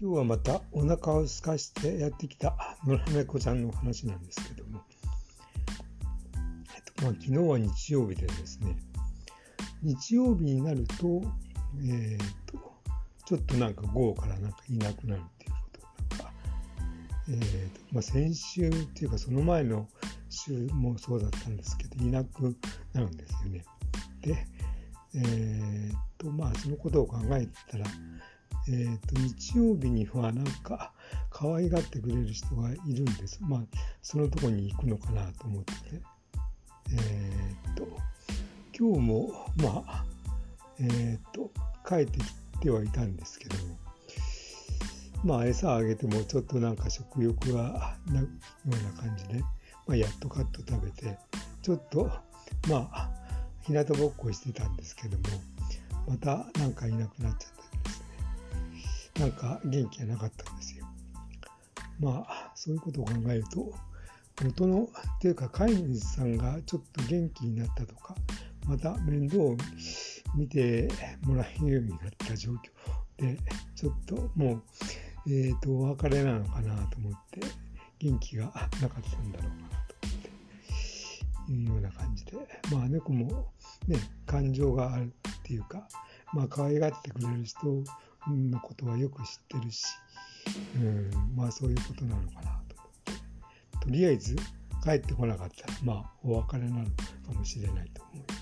今日はまたお腹を空かしてやってきた野良猫ちゃんの話なんですけども、えっとまあ、昨日は日曜日でですね日曜日になると,、えー、っとちょっとなんか午後からなんかいなくなるっていうことなんか、えーとまあ、先週っていうかその前の週もそうだったんですけどいなくなるんですよね。で、えーとまあ、そのことを考えたらえーと、日曜日にはなんか可愛がってくれる人がいるんです。まあそのとこに行くのかなと思ってて。えっ、ー、と今日もまあえっ、ー、と帰ってきてはいたんですけどもまあ餌あげてもちょっとなんか食欲がないような感じで、まあ、やっとカット食べてちょっとまあ日向ぼっこしてたんですけどもまたなんかいなくなっちゃった。なんか元気がなかったんですよ。まあそういうことを考えると元のっていうか飼い主さんがちょっと元気になったとかまた面倒を見てもらえるようになった状況でちょっともう、えーと、お別れなのかなと思って元気がなかったんだろうかなと思っていうような感じでまあ猫もね感情があるっていうかまあ可愛がってくれる人のことはよく知ってるし、うん、まあそういうことなのかなと思って、とりあえず帰ってこなかったら、まあお別れなのかもしれないと思います。